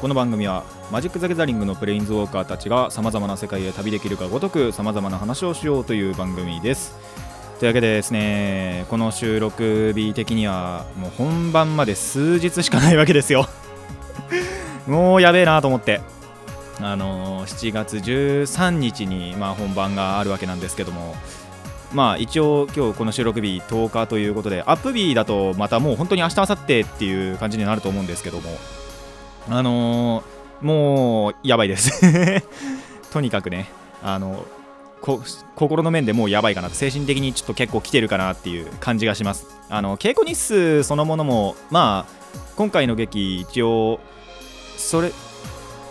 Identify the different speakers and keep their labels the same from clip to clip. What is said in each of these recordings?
Speaker 1: この番組はマジック・ザ・ギャザリングのプレインズウォーカーたちがさまざまな世界へ旅できるかごとくさまざまな話をしようという番組です。というわけでですねこの収録日的にはもう本番まで数日しかないわけですよ。もうやべえなと思って。あの、7月13日に、まあ、本番があるわけなんですけども。まあ一応今日この収録日10日ということでアップ日だとまたもう本当に明日明後日っていう感じになると思うんですけども。あのー、もうやばいです。とにかくねあの心の面でもうやばいかな精神的にちょっと結構来てるかなっていう感じがします。あの稽古日数そのものもまあ今回の劇一応それ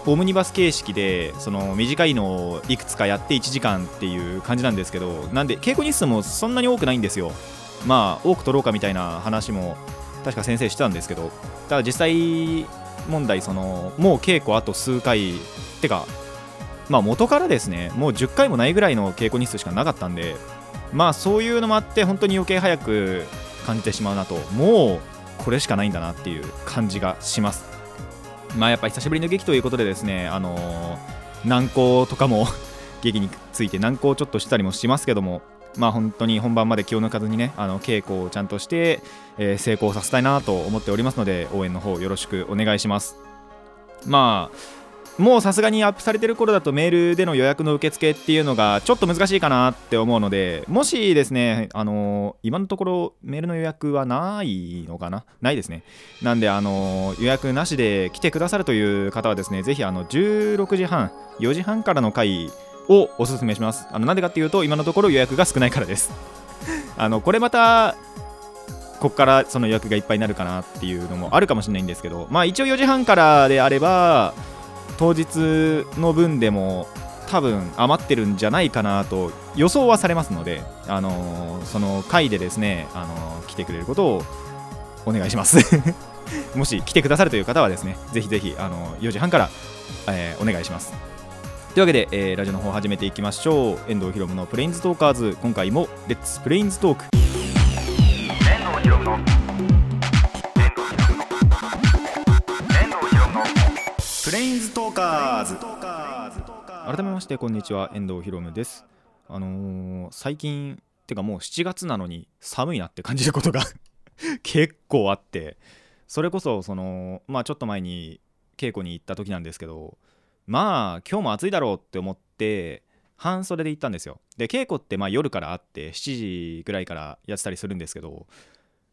Speaker 1: オムニバス形式でその短いのをいくつかやって1時間っていう感じなんですけどなんで稽古日数もそんなに多くないんですよ。まあ多く取ろうかみたいな話も確か先生してたんですけどただ実際問題そのもう稽古あと数回。ってかまあ元からですねもう10回もないぐらいの稽古日数しかなかったんでまあそういうのもあって本当に余計早く感じてしまうなともうこれしかないんだなっていう感じがします。まあやっぱ久しぶりの劇ということでですねあのー、難航とかも 劇について難航ちょっとしたりもしますけどもまあ本当に本番まで気を抜かずにねあの稽古をちゃんとして、え、成功させたいなと思っておりますので応援の方よろしくお願いします。まあもうさすがにアップされてる頃だとメールでの予約の受付っていうのがちょっと難しいかなって思うのでもしですねあの、今のところメールの予約はないのかな？ないですね。なんであの、予約なしで来てくださるという方はですねぜひあの16時半4時半からの回をおすすめします。あのなんでかっていうと今のところ予約が少ないからです。あのこれまたここからその予約がいっぱいになるかなっていうのもあるかもしれないんですけどまあ一応4時半からであれば当日の分でも多分余ってるんじゃないかなと予想はされますので、あのー、その回でですね、あのー、来てくれることをお願いします。もし来てくださるという方はですねぜひぜひ、あのー、4時半から、えお願いします。というわけで、え、ラジオの方始めていきましょう。遠藤ひろむのプレインズトーカーズ今回も Let's プレインズトークプレインズトーカーズ。改めましてこんにちは遠藤ひろむです。あのー、最近てかもう7月なのに寒いなって感じることが 結構あってそれこそそのまあちょっと前に稽古に行った時なんですけどまあ今日も暑いだろうって思って半袖で行ったんですよ。で稽古ってまあ夜からあって7時ぐらいからやってたりするんですけど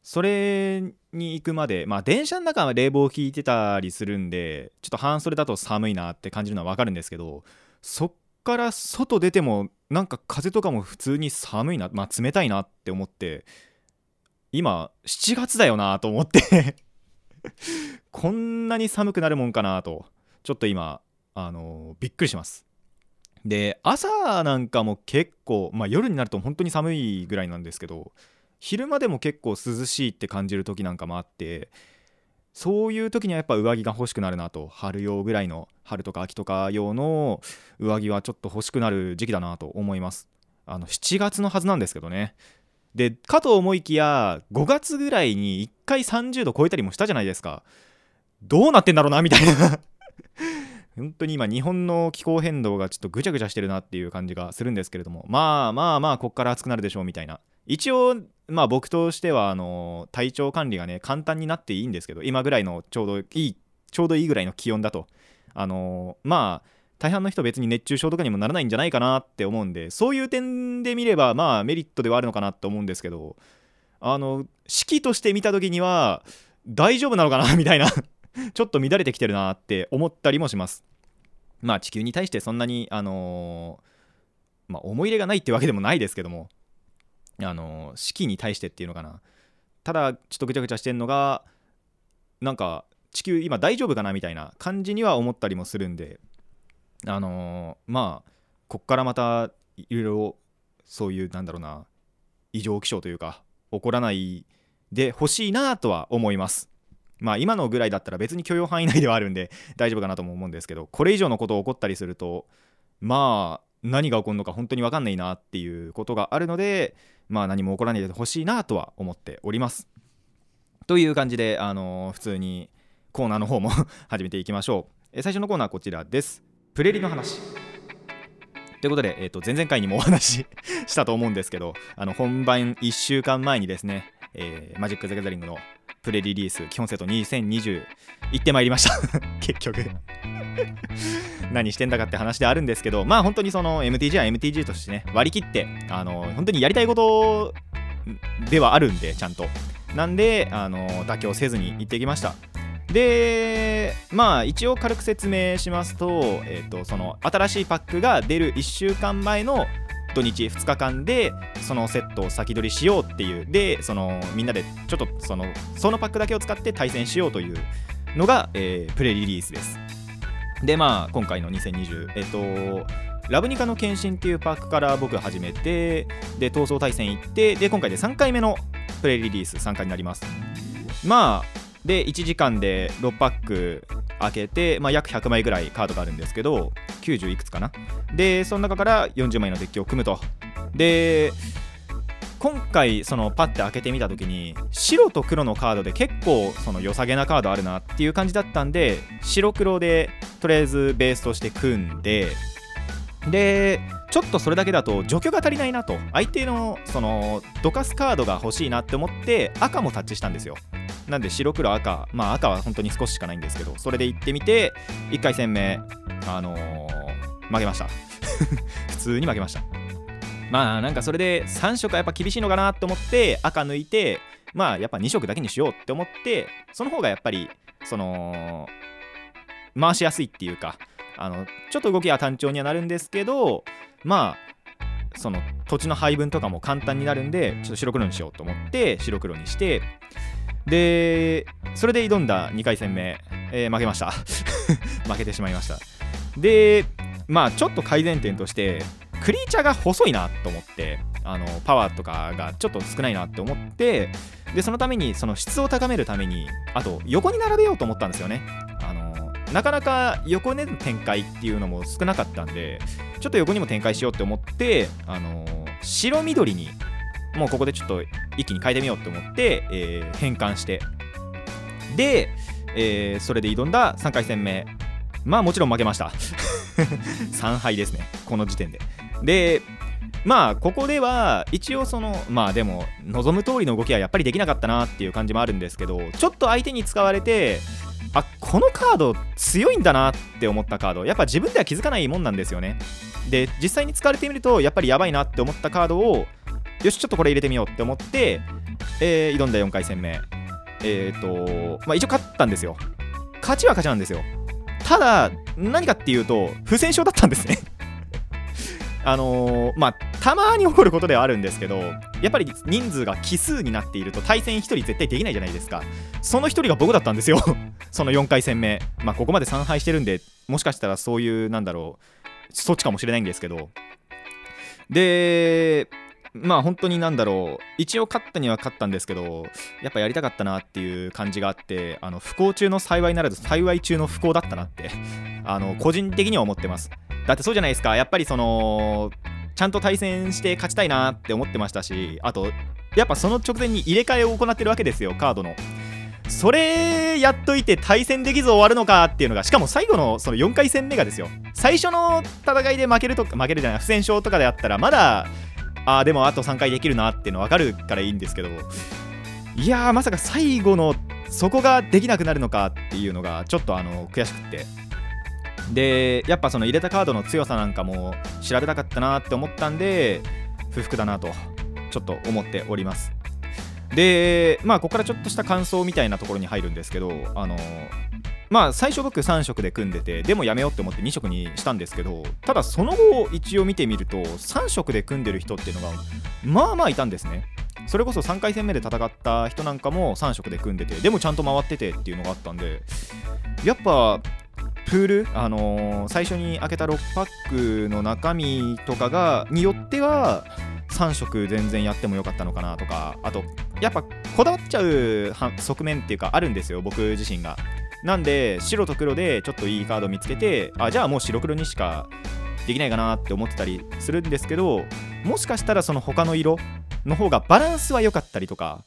Speaker 1: それに行くまでまあ電車の中は冷房効いてたりするんでちょっと半袖だと寒いなって感じるのは分かるんですけどそっから外出てもなんか風とかも普通に寒いなまあ冷たいなって思って今7月だよなと思って こんなに寒くなるもんかなとちょっと今あのびっくりします。で朝なんかも結構まあ夜になると本当に寒いぐらいなんですけど昼間でも結構涼しいって感じる時なんかもあってそういう時にはやっぱ上着が欲しくなるなと。春用ぐらいの春とか秋とか用の上着はちょっと欲しくなる時期だなと思います。あの7月のはずなんですけどね。でかと思いきや5月ぐらいに1回30度超えたりもしたじゃないですか。どうなってんだろうなみたいな。本当に今日本の気候変動がちょっとぐちゃぐちゃしてるなっていう感じがするんですけれども。まあまあまあこっから暑くなるでしょうみたいな。一応まあ僕としてはあの体調管理がね簡単になっていいんですけど今ぐらいのちょうどいいちょうどいいぐらいの気温だとあのまあ大半の人別に熱中症とかにもならないんじゃないかなって思うんでそういう点で見ればまあメリットではあるのかなと思うんですけどあの式として見た時には大丈夫なのかな みたいなちょっと乱れてきてるなって思ったりもします。まあ地球に対してそんなに、あのー、まあ、思い入れがないってわけでもないですけども、あのー、四季に対してっていうのかな。ただ、ちょっとぐちゃぐちゃしてんのが、なんか地球今大丈夫かなみたいな感じには思ったりもするんで、あのー、まあ、こっからまたいろいろそういうなんだろうな異常気象というか起こらないでほしいなとは思いますまあ今のぐらいだったら別に許容範囲内ではあるんで大丈夫かなとも思うんですけどこれ以上のことを起こったりするとまあ何が起こるのか本当に分かんないなっていうことがあるのでまあ何も起こらないでほしいなとは思っております。という感じであのー、普通にコーナーの方も 始めていきましょう。え最初のコーナーはこちらです。プレリの話。ということで、えーと、前々回にもお 話ししたと思うんですけどあの本番1週間前にですね、えー、マジック・ザ・ギャザリングのプレリリース基本セット2020行ってまいりました。結局。何してんだかって話であるんですけどまあ本当にその MTG は MTG としてね割り切ってあの本当にやりたいことではあるんでちゃんと。なんであの妥協せずに行ってきました。でまあ一応軽く説明しますと,、えーと、その新しいパックが出る1週間前の土日2日間でそのセットを先取りしようっていう。でそのみんなでちょっとそのそのパックだけを使って対戦しようというのが、えー、プレリリースです。でまあ今回の2020えっ、とラブニカの献身っていうパークから僕始めてで闘争対戦行ってで今回で3回目のプレイリリース参加になります。まあで1時間で6パック開けて、まあ、約100枚ぐらいカードがあるんですけど90いくつかな。でその中から40枚のデッキを組むと。で今回そのパッて開けてみた時に白と黒のカードで結構その良さげなカードあるなっていう感じだったんで白黒でとりあえずベースとして組んででちょっとそれだけだと除去が足りないなと相手のそのどかすカードが欲しいなって思って赤もタッチしたんですよ。なんで白黒赤まあ赤は本当に少ししかないんですけどそれで行ってみて1回戦目あのー、負けました。普通に負けました。まあなんかそれで3色はやっぱ厳しいのかなと思って赤抜いてまあやっぱ2色だけにしようって思ってその方がやっぱりその回しやすいっていうかあのちょっと動きは単調にはなるんですけどまあその土地の配分とかも簡単になるんでちょっと白黒にしようと思って白黒にしてでそれで挑んだ2回戦目、えー、負けました。負けてしまいました。でまあちょっと改善点としてクリーチャーが細いなと思ってあのパワーとかがちょっと少ないなって思ってでそのためにその質を高めるためにあと横に並べようと思ったんですよね。あのなかなか横での展開っていうのも少なかったんでちょっと横にも展開しようって思ってあの白緑にもうここでちょっと一気に変えてみようと思って、えー、変換して。で、えー、それで挑んだ3回戦目。まあもちろん負けました。3敗ですね。この時点で。でまあここでは一応そのまあでも望む通りの動きはやっぱりできなかったなっていう感じもあるんですけどちょっと相手に使われてあこのカード強いんだなって思ったカードやっぱ自分では気づかないもんなんですよね。で実際に使われてみるとやっぱりやばいなって思ったカードをよしちょっとこれ入れてみようって思って、えー、挑んだ4回戦目。えっ、ー、とまあ一応勝ったんですよ。勝ちは勝ちなんですよ。ただ何かっていうと不戦勝だったんですね。あのー、まあたまに起こることではあるんですけどやっぱり人数が奇数になっていると対戦1人絶対できないじゃないですか。その1人が僕だったんですよ。その4回戦目。まあここまで3敗してるんでもしかしたらそういうなんだろうそっちかもしれないんですけど。でまあ本当になんだろう。一応勝ったには勝ったんですけどやっぱやりたかったなっていう感じがあってあの不幸中の幸いならず幸い中の不幸だったなって あの個人的には思ってます。だってそうじゃないですか。やっぱりそのちゃんと対戦して勝ちたいなって思ってましたしあとやっぱその直前に入れ替えを行ってるわけですよカードの。それやっといて対戦できず終わるのかっていうのがしかも最後のその4回戦目がですよ。最初の戦いで負けるとか負けるじゃない不戦勝とかであったらまだああでもあと3回できるなっていうの分かるからいいんですけど。いやーまさか最後のそこができなくなるのかっていうのがちょっとあの悔しくって。でやっぱその入れたカードの強さなんかも調べたかったなって思ったんで不服だなとちょっと思っております。でまあここからちょっとした感想みたいなところに入るんですけどあのまあ最初僕3色で組んでてでもやめようって思って2色にしたんですけどただその後一応見てみると3色で組んでる人っていうのがまあまあいたんですね。それこそ3回戦目で戦った人なんかも3色で組んでてでもちゃんと回っててっていうのがあったんでやっぱプール、あのー最初に開けた6パックの中身とかがによっては3色全然やってもよかったのかなとかあとやっぱこだわっちゃう側面っていうかあるんですよ僕自身が。なんで白と黒でちょっといいカード見つけてあじゃあもう白黒にしかできないかなって思ってたりするんですけどもしかしたらその他の色の方がバランスは良かったりとか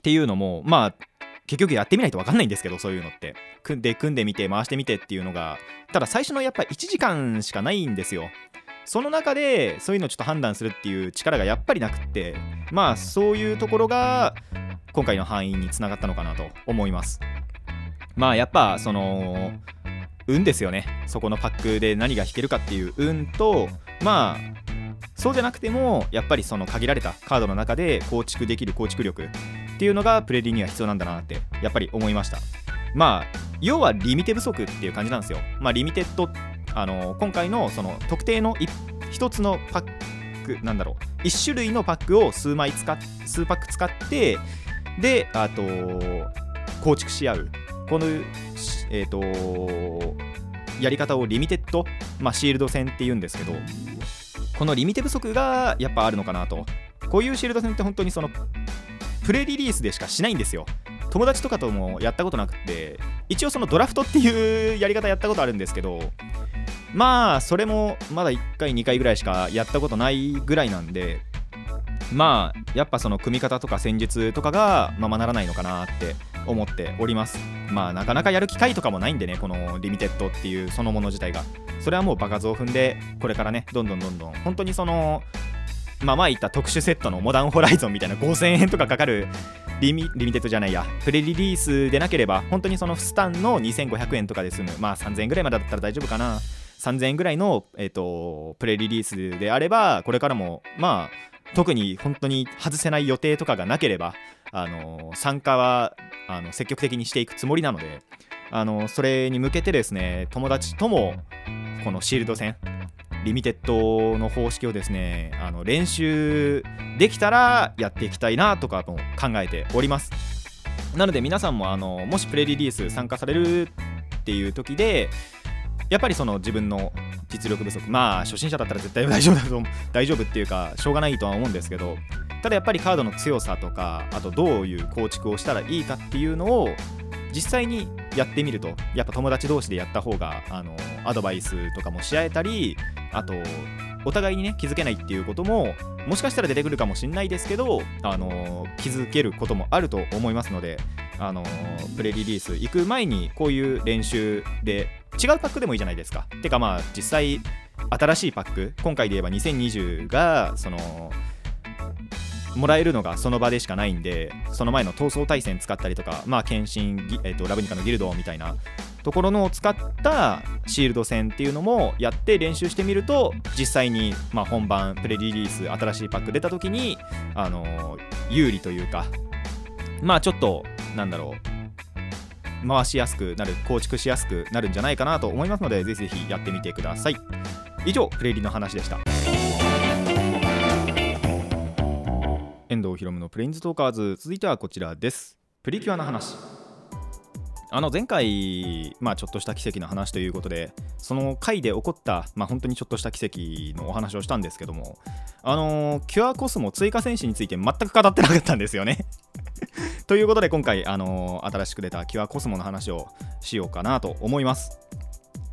Speaker 1: っていうのもまあ結局やってみないと分かんないんですけどそういうのって。組んで組んでみて回してみてっていうのがただ最初のやっぱ1時間しかないんですよ。その中でそういうのちょっと判断するっていう力がやっぱりなくってまあそういうところが今回の範囲につながったのかなと思います。まあやっぱその運ですよね。そこのパックで何が引けるかっていう運とまあそうじゃなくてもやっぱりその限られたカードの中で構築できる構築力っていうのがプレリには必要なんだなってやっぱり思いました。まあ要はリミテ不足っていう感じなんですよ。まあリミテッドあの今回のその特定の1つのパックなんだろう。1種類のパックを数枚使っ数パック使ってであと構築し合う。このえっ、とやり方をリミテッド、まあ、シールド戦っていうんですけどこのリミテ不足がやっぱあるのかなと。こういうシールド戦って本当にそのプレリリースでしかしないんですよ。友達とかともやったことなくて一応そのドラフトっていうやり方やったことあるんですけどまあそれもまだ1回2回ぐらいしかやったことないぐらいなんでまあやっぱその組み方とか戦術とかがままならないのかなって思っております。まあなかなかやる機会とかもないんでねこのリミテッドっていうそのもの自体が。それはもう場数を踏んでこれからねどんどんどんどん本当にそのまあ前言った特殊セットのモダンホライゾンみたいな5000円とかかかるリミリミテッドじゃないやプレリリースでなければ本当にそのスタンの2500円とかで済む。まあ3000円ぐらいまでだったら大丈夫かな。3000円ぐらいの、えーと、プレリリースであればこれからもまあ特に本当に外せない予定とかがなければあの参加はあの積極的にしていくつもりなのであのそれに向けてですね友達ともこのシールド戦リミテッドの方式をですねあの練習できたらやっていきたいなとかも考えております。なので皆さんもあのもしプレリリース参加されるっていう時でやっぱりその自分の実力不足。まあ初心者だったら絶対大丈夫だと 大丈夫っていうかしょうがないとは思うんですけどただやっぱりカードの強さとかあとどういう構築をしたらいいかっていうのを実際にやってみると。やっぱ友達同士でやった方があのアドバイスとかもし合えたりあとお互いにね気づけないっていうことももしかしたら出てくるかもしれないですけどあの気づけることもあると思いますのであのプレリリース行く前にこういう練習で違うパックでもいいじゃないですか。てかまあ実際新しいパック今回で言えば2020がそのもらえるのがその場でしかないんでその前の闘争対戦使ったりとかまあ献身、えーと、ラブニカのギルドみたいなところのを使ったシールド戦っていうのもやって練習してみると実際に、まあ、本番プレリリース新しいパック出た時に、あのー、有利というかまあちょっとなんだろう回しやすくなる構築しやすくなるんじゃないかなと思いますのでぜひぜひやってみてください。以上プレリの話でした。遠藤ひろむのプレインズトーカーズ。続いてはこちらです。プリキュアの話。あの前回、まあ、ちょっとした奇跡の話ということでその回で起こった、まあ、本当にちょっとした奇跡のお話をしたんですけどもあのー、キュアコスモ追加戦士について全く語ってなかったんですよね。ということで今回、あのー、新しく出たキュアコスモの話をしようかなと思います。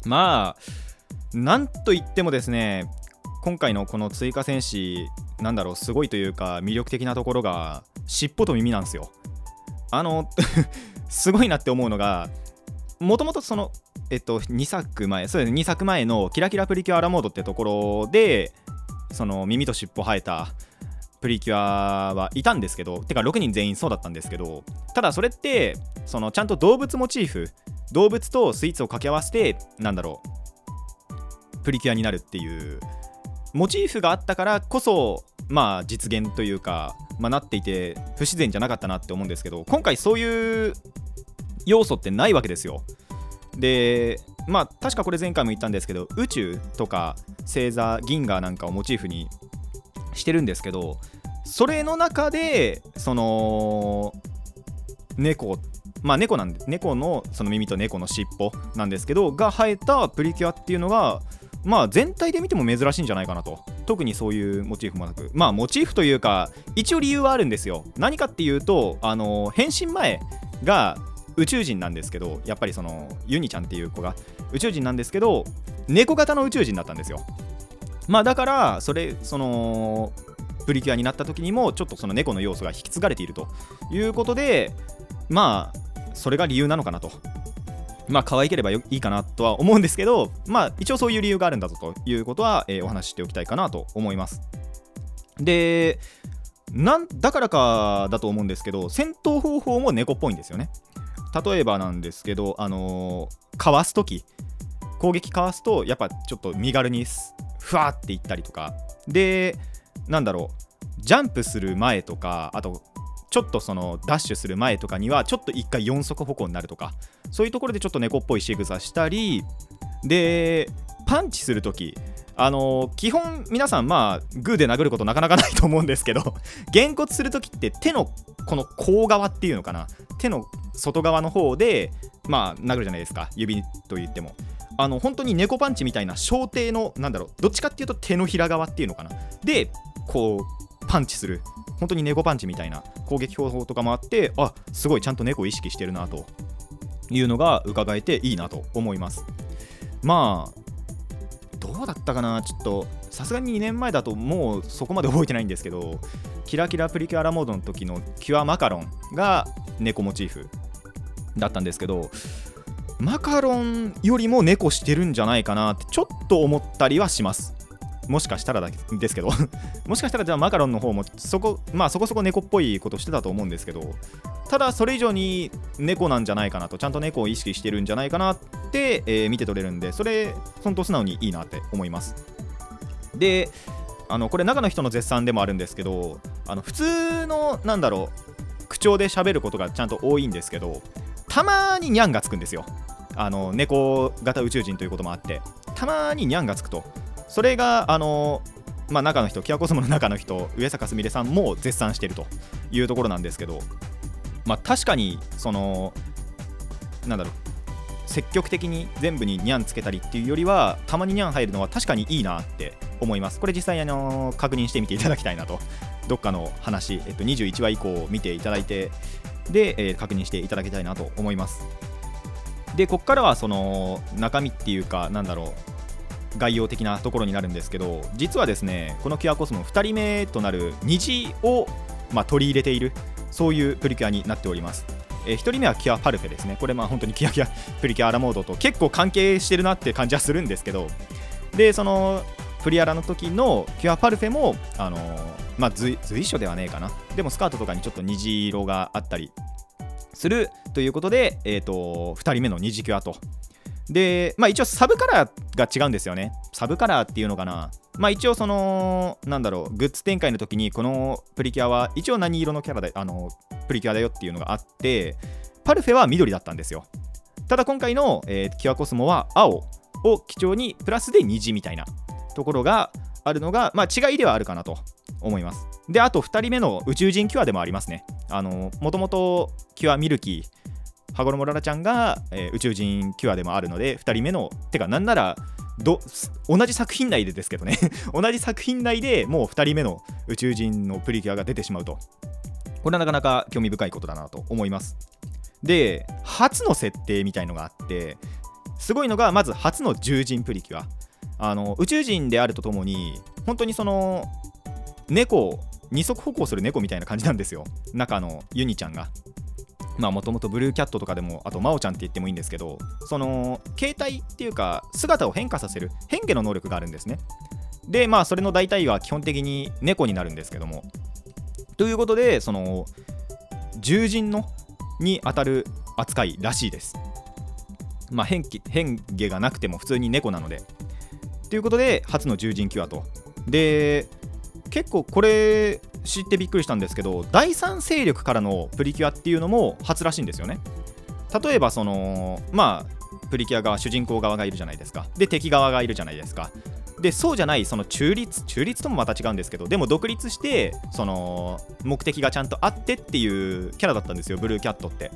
Speaker 1: まあなんといってもですね今回のこの追加戦士なんだろうすごいというか魅力的なところが尻尾と耳なんですよ。あの すごいなって思うのがもともとそのえっと2作前そうですね2作前のキラキラプリキュアラモードってところでその耳と尻尾生えたプリキュアはいたんですけどてか6人全員そうだったんですけどただそれってそのちゃんと動物モチーフ動物とスイーツを掛け合わせてなんだろうプリキュアになるっていうモチーフがあったからこそまあ実現というか、まあ、なっていて不自然じゃなかったなって思うんですけど今回そういう要素ってないわけですよ。でまあ確かこれ前回も言ったんですけど宇宙とか星座銀河なんかをモチーフにしてるんですけどそれの中でその猫まあ猫なんで猫のその耳と猫の尻尾なんですけどが生えたプリキュアっていうのがまあ全体で見ても珍しいんじゃないかなと。特にそういうモチーフもなく。まあモチーフというか一応理由はあるんですよ。何かっていうとあの変身前が宇宙人なんですけどやっぱりそのユニちゃんっていう子が。宇宙人なんですけど猫型の宇宙人だったんですよ。まあだからそれそのプリキュアになった時にもちょっとその猫の要素が引き継がれているということでまあそれが理由なのかなと。まあ可愛ければいいかなとは思うんですけどまあ一応そういう理由があるんだぞということは、えー、お話ししておきたいかなと思います。でなんだからかだと思うんですけど戦闘方法も猫っぽいんですよね。例えばなんですけどあのー、かわす時攻撃かわすとやっぱちょっと身軽にふわっていったりとか。でなんだろうジャンプする前とかあとちょっとそのダッシュする前とかにはちょっと1回4足歩行になるとかそういうところでちょっと猫っぽい仕草したりでパンチするときあのー、基本皆さんまあグーで殴ることなかなかないと思うんですけどげんこつするときって手のこの甲側っていうのかな手の外側の方でまあ殴るじゃないですか指と言っても。あの本当に猫パンチみたいな小手のなんだろうどっちかっていうと手のひら側っていうのかな。でこうパンチする。本当に猫パンチみたいな攻撃方法とかもあってあすごいちゃんと猫を意識してるなというのが伺えていいなと思います。まあどうだったかな？ちょっとさすがに2年前だともうそこまで覚えてないんですけどキラキラプリキュアラモードの時のキュアマカロンが猫モチーフだったんですけどマカロンよりも猫してるんじゃないかなってちょっと思ったりはします。もしかしたらだけですけど もしかしたらじゃあマカロンの方もそこまあそこそこ猫っぽいことしてたと思うんですけどただそれ以上に猫なんじゃないかなとちゃんと猫を意識してるんじゃないかなって、えー、見て取れるんでそれ本当素直にいいなって思います。であのこれ中の人の絶賛でもあるんですけどあの普通のなんだろう口調で喋ることがちゃんと多いんですけどたまにニャンがつくんですよ。あの猫型宇宙人ということもあってたまにニャンがつくと。それがあのまあ、中の人、キアコスモの中の人、上坂すみれさんも絶賛しているというところなんですけど、まあ、確かに、その、なんだろう、積極的に全部にニャンつけたりっていうよりは、たまにニャン入るのは確かにいいなって思います。これ実際、あの確認してみていただきたいなと、どっかの話、えっと、21話以降見ていただいて、で、えー、確認していただきたいなと思います。で、ここからはその中身っていうか、なんだろう、概要的なところになるんですけど実はですねこのキュアコスモ2人目となる虹を、まあ、取り入れているそういうプリキュアになっておりますえー、1人目はキュアパルフェですね。これまあ本当にキュアキュアプリキュアラモードと結構関係してるなって感じはするんですけど、で、そのプリアラの時のキュアパルフェも、あのー、まあ随所ではねえかな。でもスカートとかにちょっと虹色があったりするということで、えーと、2人目の虹キュアとで、まあ一応サブカラーが違うんですよね。サブカラーっていうのかな。まあ一応その、なんだろう、グッズ展開の時にこのプリキュアは一応何色のキャラで、あの、プリキュアだよっていうのがあって、パルフェは緑だったんですよ。ただ今回の、えー、キュアコスモは青を基調にプラスで虹みたいなところがあるのが、まあ違いではあるかなと思います。で、あと2人目の宇宙人キュアでもありますね。あの、もともとキュアミルキー、羽衣ララちゃんが、えー、宇宙人キュアでもあるので2人目のてかなんならど同じ作品内でですけどね。同じ作品内でもう2人目の宇宙人のプリキュアが出てしまうと。これはなかなか興味深いことだなと思います。で初の設定みたいのがあってすごいのがまず初の獣人プリキュア。あの宇宙人であるとともに本当にその猫二足歩行する猫みたいな感じなんですよ。中のユニちゃんが。まあもともとブルーキャットとかでもあと真央ちゃんって言ってもいいんですけどその形態っていうか姿を変化させる変化の能力があるんですね。でまあそれの大体は基本的に猫になるんですけども。ということでその獣人のに当たる扱いらしいです。まあ変変化がなくても普通に猫なので。ということで初の獣人キュアと。で結構これ知ってびっくりしたんですけど第三勢力からのプリキュアっていうのも初らしいんですよね。例えばそのまあプリキュア側主人公側がいるじゃないですか。で敵側がいるじゃないですか。でそうじゃないその中立中立ともまた違うんですけどでも独立してその目的がちゃんとあってっていうキャラだったんですよブルーキャットって。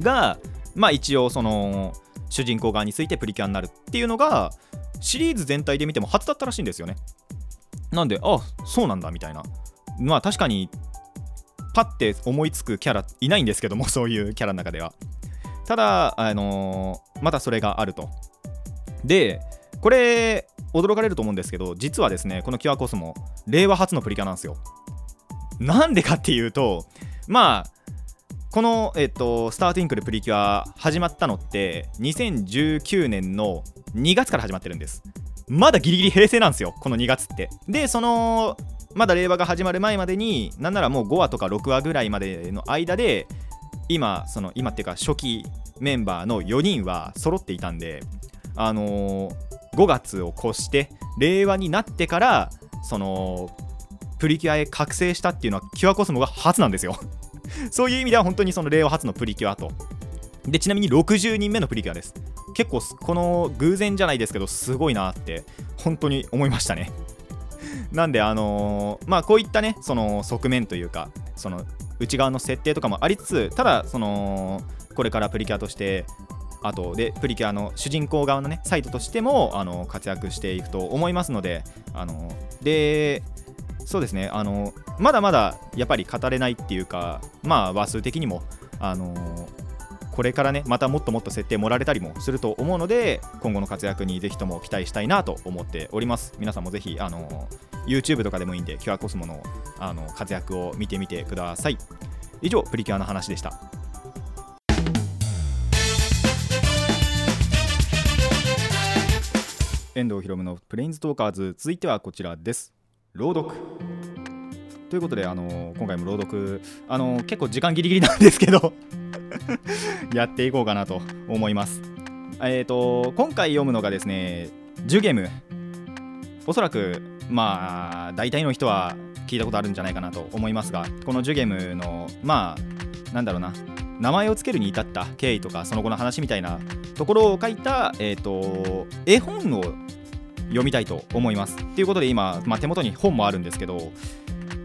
Speaker 1: がまあ一応その主人公側についてプリキュアになるっていうのがシリーズ全体で見ても初だったらしいんですよね。なんであそうなんだみたいな。まあ確かにパッて思いつくキャラいないんですけども そういうキャラの中では。ただあのー、またそれがあると。でこれ驚かれると思うんですけど実はですねこのキュアコスモ令和初のプリキュアなんですよ。なんでかっていうとまあこの、えっと、スターティンクルプリキュア始まったのって2019年の2月から始まってるんです。まだギリギリ平成なんですよこの2月って。でそのまだ令和が始まる前までになんならもう5話とか6話ぐらいまでの間で今その今っていうか初期メンバーの4人は揃っていたんであのー、5月を越して令和になってからそのプリキュアへ覚醒したっていうのはキュアコスモが初なんですよ。そういう意味では本当にその令和初のプリキュアと。でちなみに60人目のプリキュアです。結構この偶然じゃないですけどすごいなって本当に思いましたね。なんであのー、まあこういったねその側面というかその内側の設定とかもありつつただそのこれからプリキュアとしてあとでプリキュアの主人公側のねサイトとしてもあの活躍していくと思いますのであのでそうですねあのまだまだやっぱり語れないっていうかまあ話数的にもあのこれからねまたもっともっと設定盛られたりもすると思うので今後の活躍にぜひとも期待したいなと思っております。皆さんもぜひあの YouTube とかでもいいんでキュアコスモのあの活躍を見てみてください。以上プリキュアの話でした。遠藤ひろむのプレインズトーカーズ。続いてはこちらです。朗読。ということで、あの今回も朗読、あの結構時間ギリギリなんですけど。やっていこうかなと思います。えっ、ー、と、今回読むのがですね、ジュゲム。おそらく、まあ、大体の人は聞いたことあるんじゃないかなと思いますが、このジュゲムの、まあ、なんだろうな、名前を付けるに至った経緯とか、その後の話みたいなところを書いた、えっ、ー、と、絵本を読みたいと思います。ということで今、まあ、手元に本もあるんですけど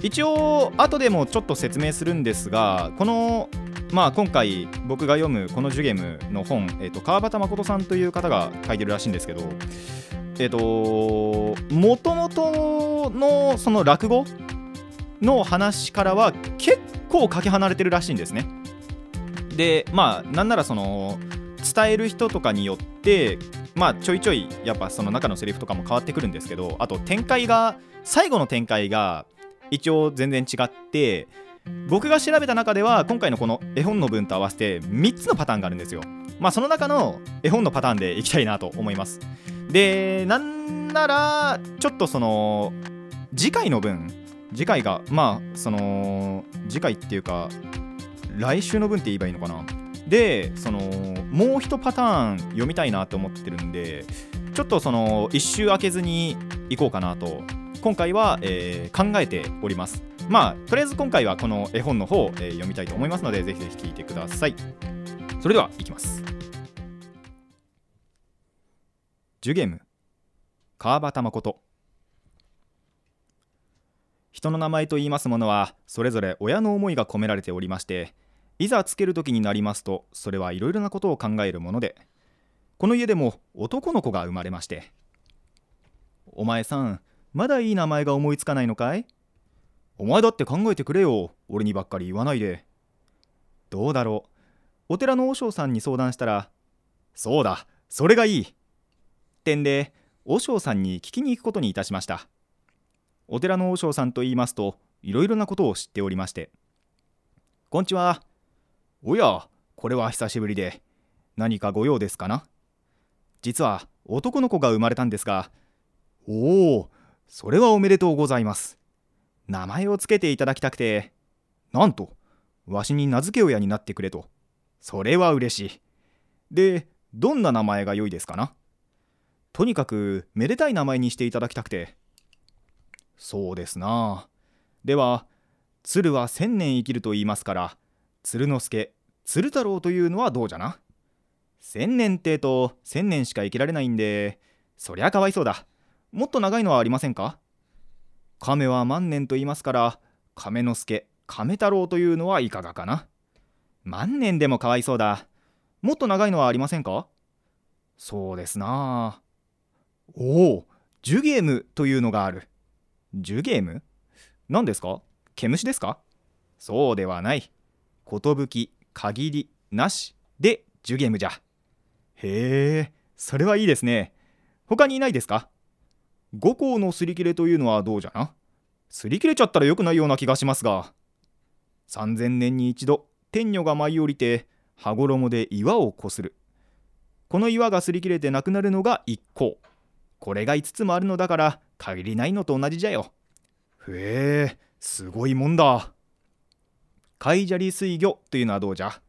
Speaker 1: 一応後でもちょっと説明するんですがこのまあ今回僕が読むこのジュゲムの本、えー、と川端誠さんという方が書いてるらしいんですけどえっ、ー、ともともとのその落語の話からは結構かけ離れてるらしいんですね。でまあなんならその伝える人とかによってまあちょいちょいやっぱその中のセリフとかも変わってくるんですけどあと展開が最後の展開が一応全然違って僕が調べた中では今回のこの絵本の文と合わせて3つのパターンがあるんですよ。まあその中の絵本のパターンでいきたいなと思います。でなんならちょっとその次回の分次回がまあその次回っていうか来週の分って言えばいいのかな。でそのもう一パターン読みたいなと思ってるんでちょっとその一周開けずに行こうかなと今回は、えー、考えております。まあとりあえず今回はこの絵本の方、えー、読みたいと思いますのでぜひぜひ聞いてください。それではいきます。ジュゲム。川端誠。人の名前と言いますものはそれぞれ親の思いが込められておりましていざつける時になりますとそれはいろいろなことを考えるものでこの家でも男の子が生まれまして。お前さんまだいい名前が思いつかないのかい？お前だって考えてくれよ。俺にばっかり言わないで。どうだろう？お寺の和尚さんに相談したらそうだそれがいい。点で和尚さんに聞きに行くことにいたしました。お寺の和尚さんと言いますといろいろなことを知っておりまして。こんちは。おやこれは久しぶりで。何かご用ですかな？実は男の子が生まれたんですが。おおそれはおめでとうございます。名前を付けていただきたくてなんとわしに名付け親になってくれと。それは嬉しい。でどんな名前が良いですかな？とにかくめでたい名前にしていただきたくて。そうですな。では鶴は千年生きると言いますから鶴之助鶴太郎というのはどうじゃな？千年ってと千年しか生きられないんでそりゃかわいそうだ。もっと長いのはありませんか？亀は万年と言いますから亀之助亀太郎というのはいかがかな？万年でもかわいそうだ。もっと長いのはありませんか？そうですな。おおジュゲームというのがある。ジュゲーム？何ですか？毛虫ですか？そうではない。寿限りなしでジュゲームじゃ。へえそれはいいですね。他にいないですか？五行のすり切れというのはどうじゃな？すり切れちゃったら良くないような気がしますが。3000年に一度天女が舞い降りて羽衣で岩をこする。この岩が擦り切れてなくなるのが一向これが5つもあるのだから限りないのと同じじゃよ。へえすごいもんだ。海砂利水魚というのはどうじゃ？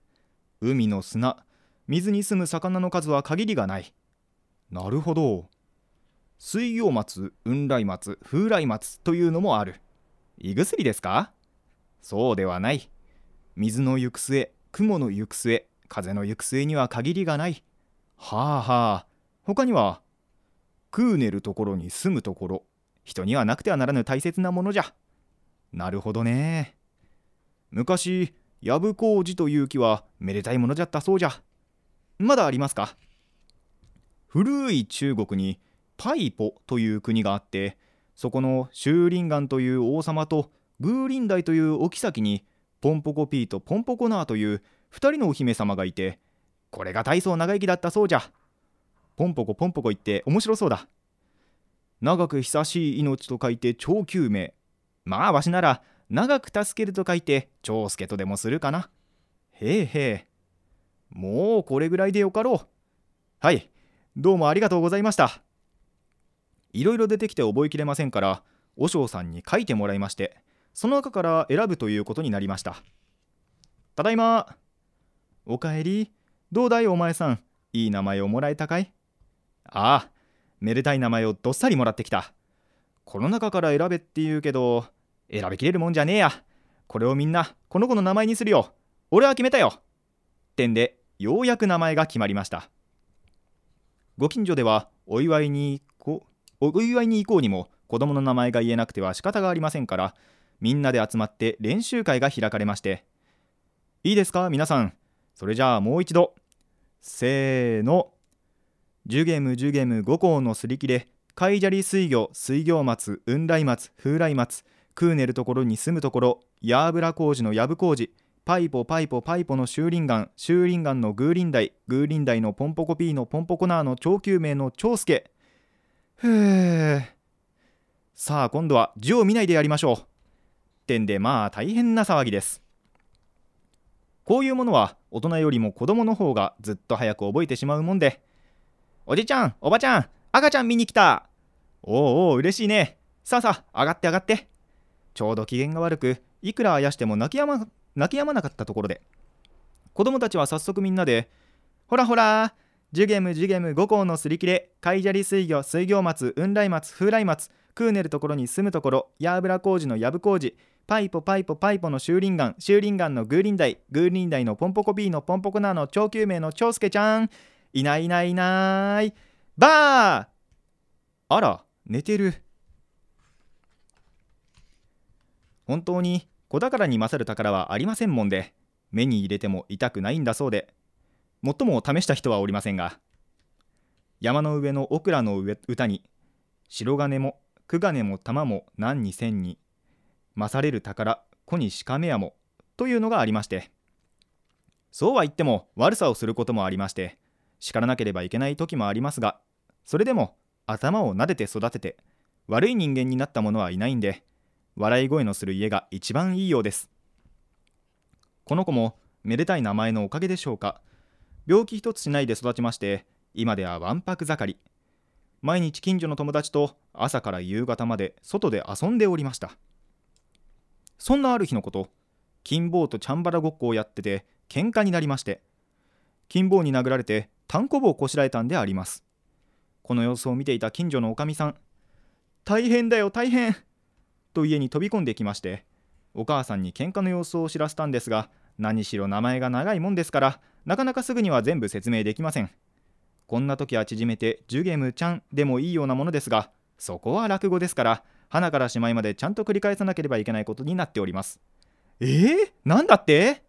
Speaker 1: 海の砂。水に住む魚の数は限りがない。なるほど。水魚松雲来松風来松というのもある。胃薬ですか？そうではない。水の行く末雲の行く末風の行く末には限りがない。はあはあ。他には食う寝るところに住むところ人にはなくてはならぬ大切なものじゃ。なるほどね。昔藪工事という木はめでたいものじゃったそうじゃ。まだありますか？古い中国にパイポという国があってそこのシューリンガンという王様とグーリンダイというお妃にポンポコピーとポンポコナーという2人のお姫様がいてこれが大層長生きだったそうじゃ。ポンポコポンポコ言って面白そうだ。長く久しい命と書いて長久命。まあわしなら長く助けると書いて長介とでもするかな。へえへえもうこれぐらいでよかろう。はい。どうもありがとうございました。いろいろ出てきて覚えきれませんから和尚さんに書いてもらいましてその中から選ぶということになりました。ただいま。おかえり。どうだいお前さん。いい名前をもらえたかい？ああめでたい名前をどっさりもらってきた。この中から選べって言うけど選びきれるもんじゃねえや。これをみんなこの子の名前にするよ。俺は決めたよ。ってんでようやく名前が決まりました。ご近所ではお祝いにお祝いに行こうにも子供の名前が言えなくては仕方がありませんからみんなで集まって練習会が開かれまして。いいですか？皆さん。それじゃあもう一度。せーの。10ゲーム10ゲーム5校のすり切れ。海砂利水魚水魚松雲来松風来松。クーネルところに住むところ。ヤーブラ工事のヤブ工事。パイポパイポパイポのシューリンガンシューリンガンのグーリンダイ。グーリンダイのポンポコピーのポンポコナーの長久名の長介。ふーさあ今度は字を見ないでやりましょう。ってんでまあ大変な騒ぎです。こういうものは大人よりも子供の方がずっと早く覚えてしまうもんで。おじちゃんおばちゃん赤ちゃん見に来た。おうおう嬉しいね。さあさあ上がって上がって。ちょうど機嫌が悪くいくらあやしても泣きやま泣き止まなかったところで。子供たちは早速みんなで「ほらほらジュゲムジュゲム5校のすり切れ海砂利水魚水魚松雲来松風来松クーネルところに住むところヤーブラ工事のヤブ工事パイポパイポパイポのシューリンガンシューリンガンのグーリンダイグーリンダイのポンポコビーのポンポコナーの長久名の長介ちゃん。いないいないいない。ばー!あら寝てる。本当に子宝に勝る宝はありませんもんで目に入れても痛くないんだそうで。もっとも試した人はおりませんが山の上のオクラの歌に白金も九金も玉も何に千に勝れる宝子にしかめやもというのがありましてそうは言っても悪さをすることもありまして叱らなければいけない時もありますがそれでも頭を撫でて育てて悪い人間になった者はいないんで笑い声のする家が一番いいようです。この子もめでたい名前のおかげでしょうか。病気一つしないで育ちまして今ではわんぱく盛り。毎日近所の友達と朝から夕方まで外で遊んでおりました。そんなある日のこと金棒とチャンバラごっこをやってて喧嘩になりまして金棒に殴られて単行棒をこしらえたんであります。この様子を見ていた近所のおかみさん大変だよ大変と家に飛び込んできましてお母さんに喧嘩の様子を知らせたんですが何しろ名前が長いもんですからなかなかすぐには全部説明できません。こんな時は縮めてジュゲムちゃんでもいいようなものですがそこは落語ですから花からしまいまでちゃんと繰り返さなければいけないことになっております。えー、なんだって？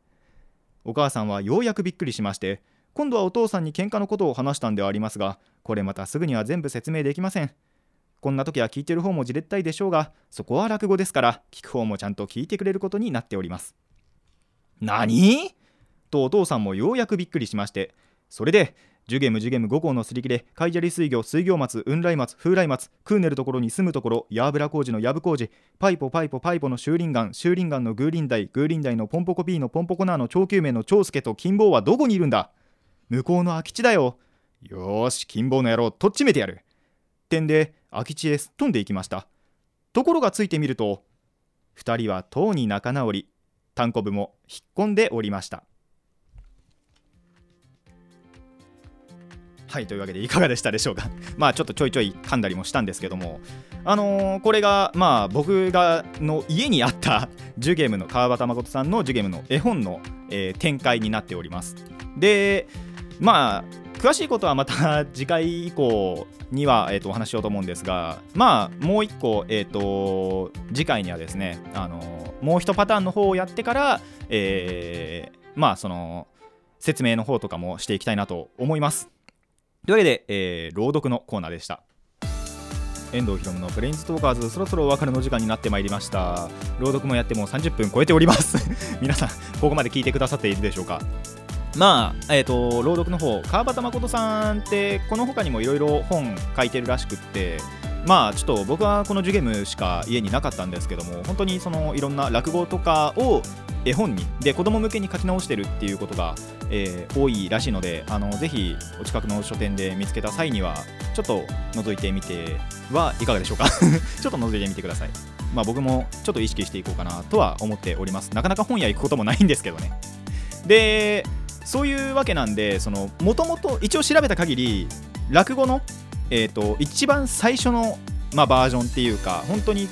Speaker 1: お母さんはようやくびっくりしまして今度はお父さんに喧嘩のことを話したんではありますがこれまたすぐには全部説明できません。こんな時は聞いてる方もじれったいでしょうがそこは落語ですから聞く方もちゃんと聞いてくれることになっております。何？とお父さんもようやくびっくりしましてそれでジュゲムジュゲム5校のすり切れカイジャリ水魚水魚松雲来松風来松クーネルところに住むところヤーブラ工事のヤブ工事パイポパイポパイポのシューリンガンシューリンガンのグーリンダイグーリンダイのポンポコピーのポンポコナーの長久名の長介と金棒はどこにいるんだ？向こうの空き地だよ。よーし金棒の野郎とっちめてやる。点で空き地へすっ飛んでいきました。ところがついてみると2人はとうに仲直り。単行部も引っ込んでおりました。はいというわけでいかがでしたでしょうか。まあちょっとちょいちょい噛んだりもしたんですけども。あのー、これがまあ僕がの家にあった ジュゲームの川端誠さんのジュゲームの絵本の、えー、展開になっております。でまあ詳しいことはまた次回以降には、えーと、お話しようと思うんですがまあもう一個、えーと、次回にはですねあのもう一パターンの方をやってから、えー、まあその説明の方とかもしていきたいなと思います。というわけで、えー、朗読のコーナーでした。遠藤ひろむのプレインズトーカーズそろそろお別れの時間になってまいりました。朗読もやってもう30分超えております。皆さんここまで聞いてくださっているでしょうか？まあえーと、朗読の方川端誠さんってこの他にもいろいろ本書いてるらしくってまあちょっと僕はこのジュゲムしか家になかったんですけども本当にそのいろんな落語とかを絵本にで子供向けに書き直してるっていうことが、えー、多いらしいのであのぜひお近くの書店で見つけた際にはちょっと覗いてみてはいかがでしょうか。ちょっと覗いてみてください。まあ僕もちょっと意識していこうかなとは思っております。なかなか本屋行くこともないんですけどね。でそういうわけなんでもともと一応調べた限り落語の、えーと、一番最初の、まあ、バージョンっていうか本当に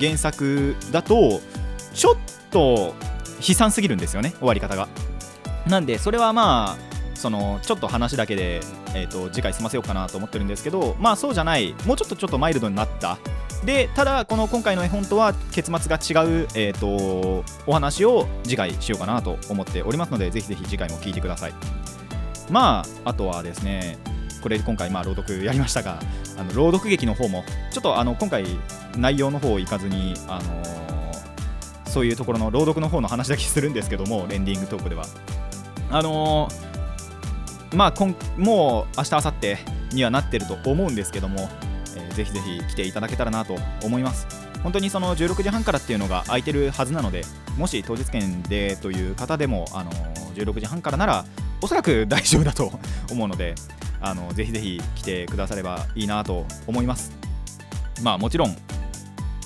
Speaker 1: 原作だとちょっと悲惨すぎるんですよね終わり方が。なんでそれはまあそのちょっと話だけで、えーと、次回済ませようかなと思ってるんですけどまあそうじゃないもうちょっとちょっとマイルドになった。でただこの今回の絵本とは結末が違う、えーと、お話を次回しようかなと思っておりますのでぜひぜひ次回も聞いてください。まああとはですねこれ今回まあ朗読やりましたがあの朗読劇の方もちょっとあの今回内容の方いかずにあのーそういうところの朗読の方の話だけするんですけどもレンディングトークでは。あのー、まあ今もう明日明後日にはなってると思うんですけども、えー、ぜひぜひ来ていただけたらなと思います。本当にその16時半からっていうのが空いてるはずなのでもし当日券でという方でも、あのー、16時半からならおそらく 大丈夫だと思うのであのぜひぜひ来てくださればいいなと思います。まあもちろん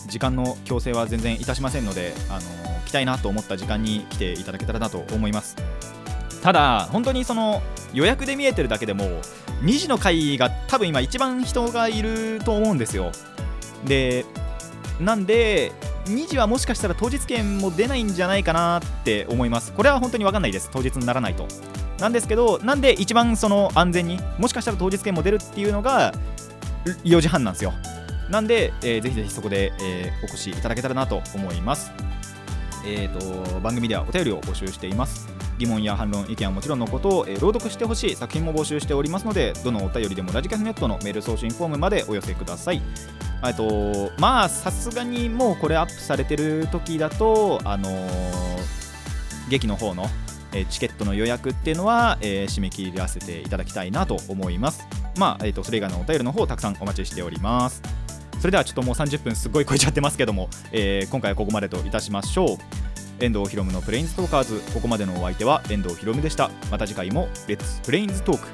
Speaker 1: 時間の強制は全然いたしませんので、あの来たいなと思った時間に来ていただけたらなと思います。ただ本当にその予約で見えてるだけでも2時の回が多分今一番人がいると思うんですよ。でなんで2時はもしかしたら当日券も出ないんじゃないかなって思います。これは本当に分かんないです。当日にならないと。なんですけどなんで一番その安全にもしかしたら当日券も出るっていうのが4時半なんですよ。なんで、えー、ぜひぜひそこで、えー、お越しいただけたらなと思います。えーと、番組ではお便りを募集しています。疑問や反論、意見はもちろんのことを、えー、朗読してほしい作品も募集しておりますので、どのお便りでもラジカセネットのメール送信フォームまでお寄せください。えとまあ、さすがにもうこれアップされてる時だと、あのー、劇の方の、チケットの予約っていうのは、えー、締め切らせていただきたいなと思います。まあ、えーとそれ以外のお便りの方たくさんお待ちしております。それではちょっともう30分すごい超えちゃってますけども、えー、今回はここまでといたしましょう遠藤博のプレインズトーカーズ。ここまでのお相手は遠藤ひろむでした。また次回もレッツプレインズトーク